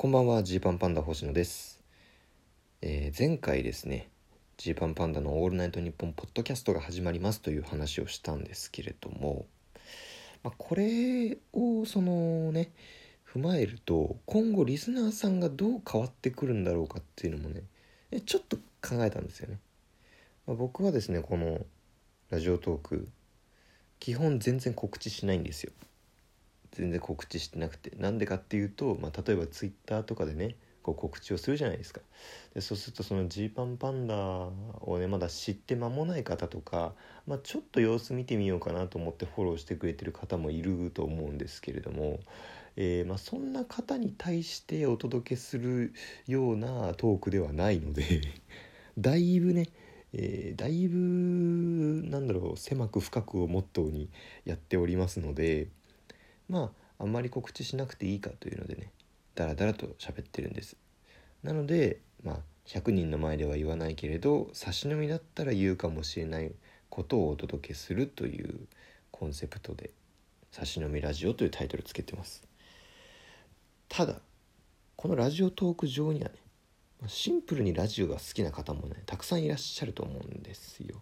こんばんはジーパンパンダ星野です、えー前回ですねジーパンパンダの「オールナイトニッポン」ポッドキャストが始まりますという話をしたんですけれども、まあ、これをそのね踏まえると今後リスナーさんがどう変わってくるんだろうかっていうのもねちょっと考えたんですよね、まあ、僕はですねこのラジオトーク基本全然告知しないんですよ。全然告知してなくて。なんでかっていうと、まあ、例えばツイッターとかでねこう告知をするじゃないですか。でそうするとそのジーパンパンダをねまだ知って間もない方とか、まあ、ちょっと様子見てみようかなと思ってフォローしてくれてる方もいると思うんですけれども、えーまあ、そんな方に対してお届けするようなトークではないので だいぶねえーだいぶなんだろう狭く深くをモットーにやっておりますのでまああんまり告知しなくていいかというのでねダラダラと喋ってるんです。なのでまあ100人の前では言わないけれど差し飲みだったら言うかもしれないことをお届けするというコンセプトで「差し飲みラジオ」というタイトルつけてます。ただこのラジオトーク上にはねシンプルにラジオが好きな方もねたくさんいらっしゃると思うんですよ。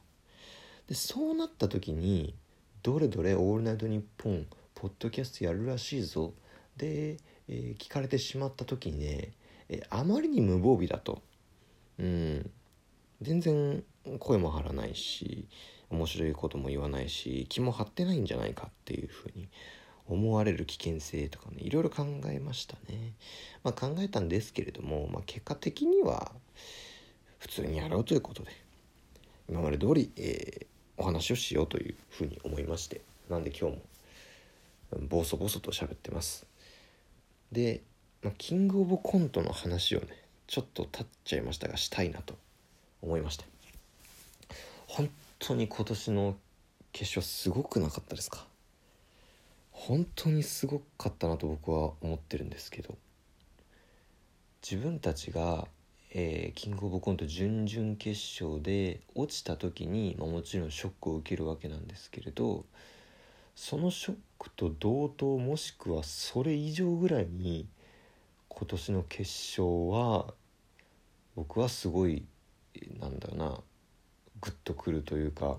でそうなった時にどれどれ「オールナイトニッポン」ポッドキャストやるらしいぞ。で、えー聞かれてしまった時にね、えあまりに無防備だと。うん。全然声も張らないし面白いことも言わないし気も張ってないんじゃないかっていうふうに思われる危険性とかねいろいろ考えましたね、まあ、考えたんですけれども、まあ、結果的には普通にやろうということで今まで通り、えーお話をしようというふうに思いましてなんで今日もボソボソと喋ってます。で、まあ、キングオブコントの話をねちょっと立っちゃいましたがしたいなと思いまして。本当に今年の決勝すごくなかったですか？本当にすごかったなと僕は思ってるんですけど。自分たちが、えーキングオブコント準々決勝で落ちた時に、まあ、もちろんショックを受けるわけなんですけれどそのショックと同等もしくはそれ以上ぐらいに今年の決勝は僕はすごいなんだろうなグッとくるというか、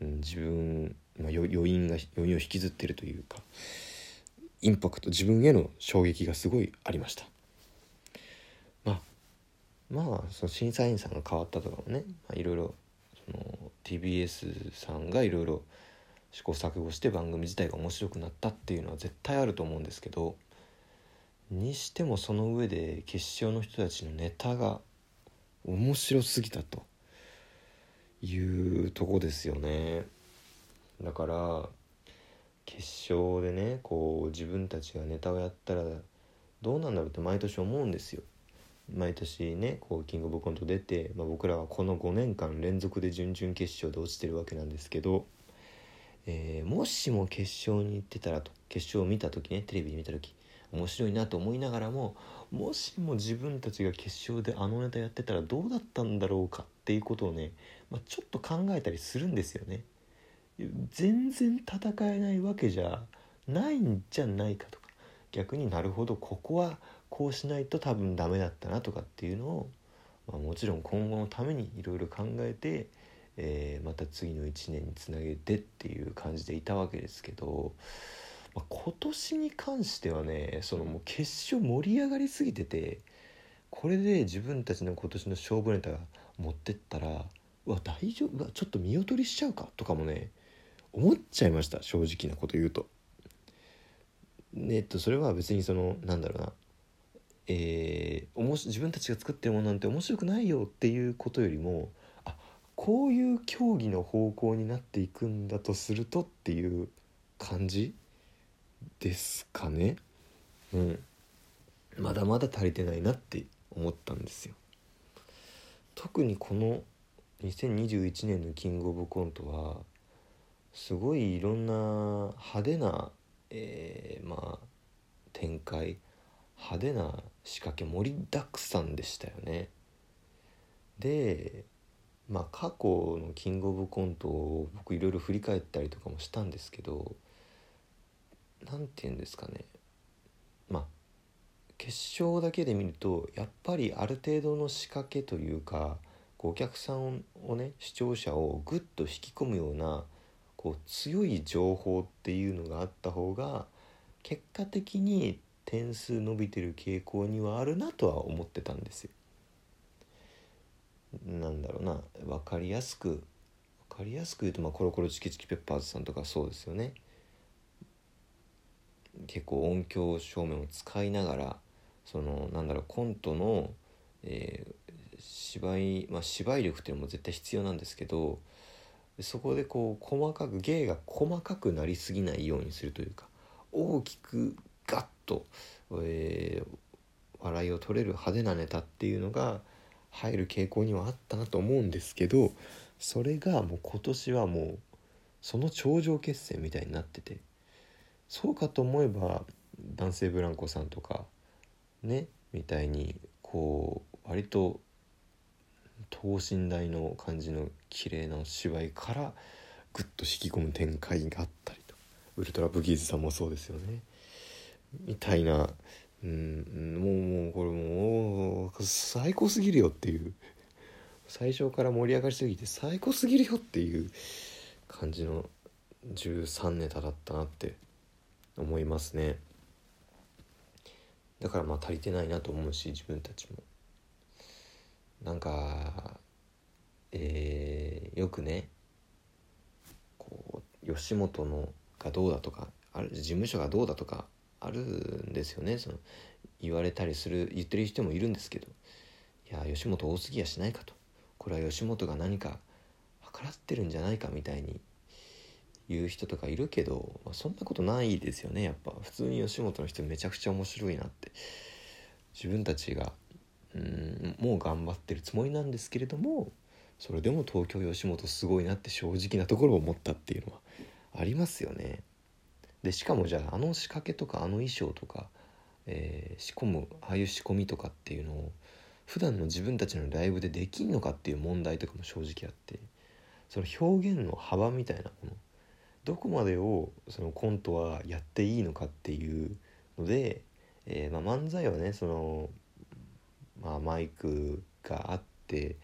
うん、自分、まあ、余韻が余韻を引きずってるというかインパクト自分への衝撃がすごいありました。まあまあその審査員さんが変わったとかもねまあいろいろその TBS さんがいろいろ試行錯誤して番組自体が面白くなったっていうのは絶対あると思うんですけどにしてもその上で決勝の人たちのネタが面白すぎたというとこですよね。だから決勝でねこう自分たちがネタをやったらどうなんだろうって毎年思うんですよ。毎年ねこうキングオブコント出て、まあ、僕らはこの5年間連続で準々決勝で落ちてるわけなんですけど、えーもしも決勝に行ってたらと決勝を見た時ねテレビで見た時面白いなと思いながらももしも自分たちが決勝であのネタやってたらどうだったんだろうかっていうことをね、まあ、ちょっと考えたりするんですよね。全然戦えないわけじゃないんじゃないかとか逆になるほどここはこうしないと多分ダメだったなとかっていうのを、まあ、もちろん今後のためにいろいろ考えて、えーまた次の1年につなげてっていう感じでいたわけですけど、まあ、今年に関してはねそのもう決勝盛り上がりすぎててこれで自分たちの今年の勝負ネタが持ってったらうわ大丈夫うわちょっと見劣りしちゃうかとかもね思っちゃいました正直なこと言うと。ねえっとそれは別にそのなんだろうなえーおもし自分たちが作ってるものなんて面白くないよっていうことよりもこういう競技の方向になっていくんだとするとっていう感じですかね。うん。まだまだ足りてないなって思ったんですよ。特にこの2021年のキングオブコントはすごいいろんな派手な、えーまあ展開派手な仕掛け盛りだくさんでしたよね。でまあ過去のキングオブコントを僕いろいろ振り返ったりとかもしたんですけど何て言うんですかねまあ決勝だけで見るとやっぱりある程度の仕掛けというかこうお客さんをね視聴者をぐっと引き込むようなこう強い情報っていうのがあった方が結果的に点数伸びてる傾向にはあるなとは思ってたんですよ。なんだろうな分かりやすく分かりやすく言うと、まあ、コロコロチキチキペッパーズさんとかそうですよね。結構音響照明を使いながらそのなんだろうコントの、えー、芝居まあ芝居力っていうのも絶対必要なんですけどそこでこう細かく芸が細かくなりすぎないようにするというか大きくガッと、えー、笑いを取れる派手なネタっていうのが入る傾向にはあったなと思うんですけどそれがもう今年はもうその頂上決戦みたいになっててそうかと思えば男性ブランコさんとかねみたいにこう割と等身大の感じの綺麗な芝居からぐっと引き込む展開があったりと。ウルトラブギーズさんもそうですよね。みたいなうんもうもうこれもう最高すぎるよっていう。最初から盛り上がりすぎて最高すぎるよっていう感じの13ネタだったなって思いますね。だからまあ足りてないなと思うし自分たちも。なんかえー、よくねこう吉本のがどうだとかある事務所がどうだとかあるんですよね。その言われたりする言ってる人もいるんですけどいや吉本多すぎやしないかと。これは吉本が何か計らってるんじゃないかみたいに言う人とかいるけど、まあ、そんなことないですよね。やっぱ普通に吉本の人めちゃくちゃ面白いなって。自分たちがうんもう頑張ってるつもりなんですけれどもそれでも東京吉本すごいなって正直なところを思ったっていうのはありますよね。でしかもじゃああの仕掛けとかあの衣装とか、えー、仕込むああいう仕込みとかっていうのを普段の自分たちのライブでできんのかっていう問題とかも正直あってその表現の幅みたいなものどこまでをそのコントはやっていいのかっていうので、えー、まあ、漫才はねその、まあ、マイクがあって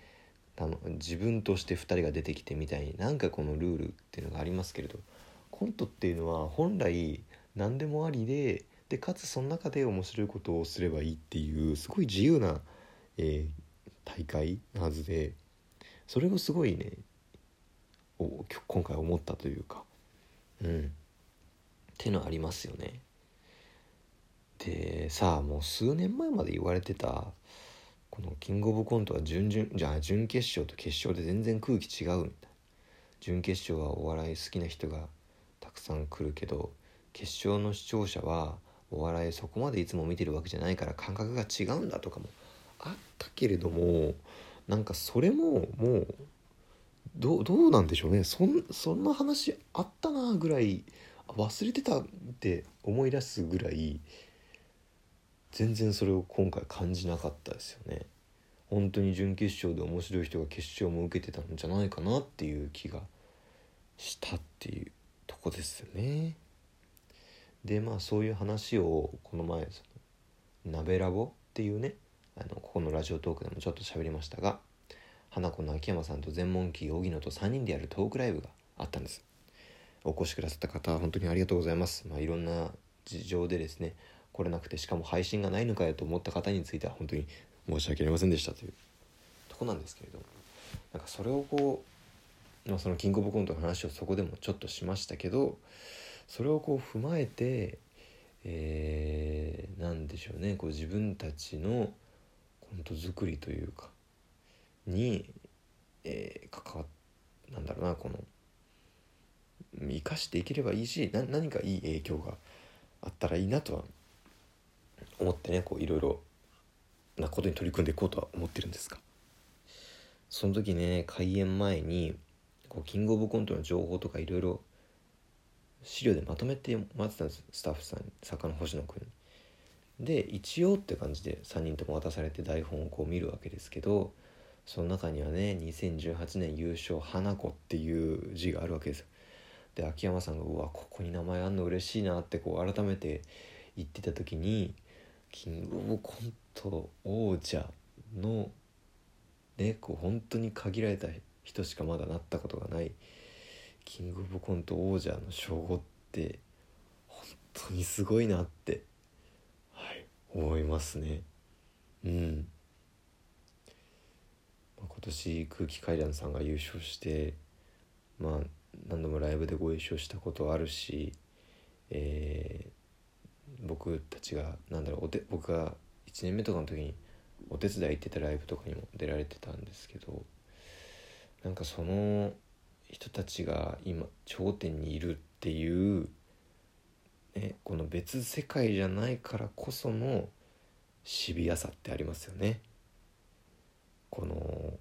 自分として2人が出てきてみたいになんかこのルールっていうのがありますけれどコントっていうのは本来何でもありででかつその中で面白いことをすればいいっていうすごい自由な、えー、大会なはずでそれをすごいね今回思ったというかうん。ってのありますよね。でさあもう数年前まで言われてたこのキングオブコントは準々じゃあ準決勝と決勝で全然空気違うみたいな。準決勝はお笑い好きな人がくさん来るけど決勝の視聴者はお笑いそこまでいつも見てるわけじゃないから感覚が違うんだとかもあったけれどもなんかそれももうどうなんでしょうね。そんそんな話あったなぐらい忘れてたって思い出すぐらい全然それを今回感じなかったですよね。本当に準決勝で面白い人が決勝も受けてたんじゃないかなっていう気がしたっていう。とこですよね。でまあそういう話をこの前その鍋ラボっていうねあのここのラジオトークでもちょっと喋りましたが花子の秋山さんと全問記荻野と3人でやるトークライブがあったんです。お越しくださった方は本当にありがとうございます、まあ、いろんな事情でですね来れなくてしかも配信がないのかよと思った方については本当に申し訳ありませんでしたというとこなんですけれどなんかそれをこう、まあ、そのキングオブコントの話をそこでもちょっとしましたけどそれをこう踏まえてえー、なんでしょうねこう自分たちのコント作りというかに、えー、関わなんだろうなこの生かしていければいいし何かいい影響があったらいいなとは思ってねこういろいろなことに取り組んでいこうとは思ってるんですが。その時ね開演前にこうキングオブコントの情報とかいろいろ資料でまとめてもらってたんですスタッフさん作家の星野君に。で一応って感じで3人とも渡されて台本をこう見るわけですけどその中にはね2018年優勝花子っていう字があるわけですよ。で秋山さんがうわここに名前あんの嬉しいなってこう改めて言ってた時にキングオブコント王者のねこう本当に限られた人しかまだなったことがないキングオブコント王者の称号って本当にすごいなってはい。思いますね。うん。今年空気階段さんが優勝してまあ何度もライブでご一緒したことあるし、えー、僕たちがなんだろうおて僕が1年目とかの時にお手伝い行ってたライブとかにも出られてたんですけどなんかその人たちが今頂点にいるっていう、ね、この別世界じゃないからこそのシビアさってありますよね。この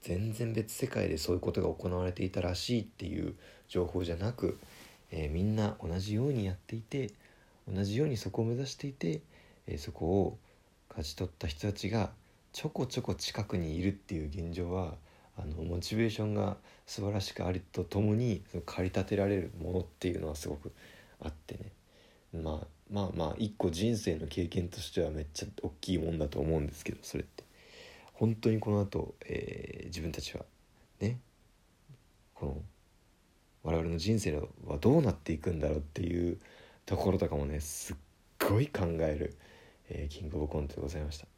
全然別世界でそういうことが行われていたらしいっていう情報じゃなく、えー、みんな同じようにやっていて同じようにそこを目指していて、えー、そこを勝ち取った人たちがちょこちょこ近くにいるっていう現状はあのモチベーションが素晴らしくありとともに駆り立てられるものっていうのはすごくあってね、まあ、まあまあ一個人生の経験としてはめっちゃ大きいもんだと思うんですけどそれって。本当にこの後、えー、自分たちはねこの我々の人生はどうなっていくんだろうっていうところとかもねすっごい考える、えー、キングオブコントでございました。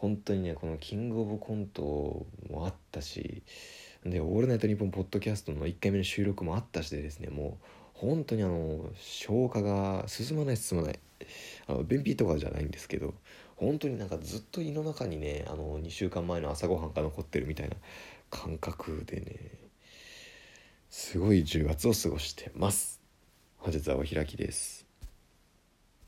本当にねこのキングオブコントもあったしで「オールナイトニッポン」ポッドキャストの1回目の収録もあったしでですねもう本当にあの消化が進まない進まない。あの便秘とかじゃないんですけど本当になんかずっと胃の中にねあの2週間前の朝ごはんが残ってるみたいな感覚でねすごい10月を過ごしてます。本日はお開きです。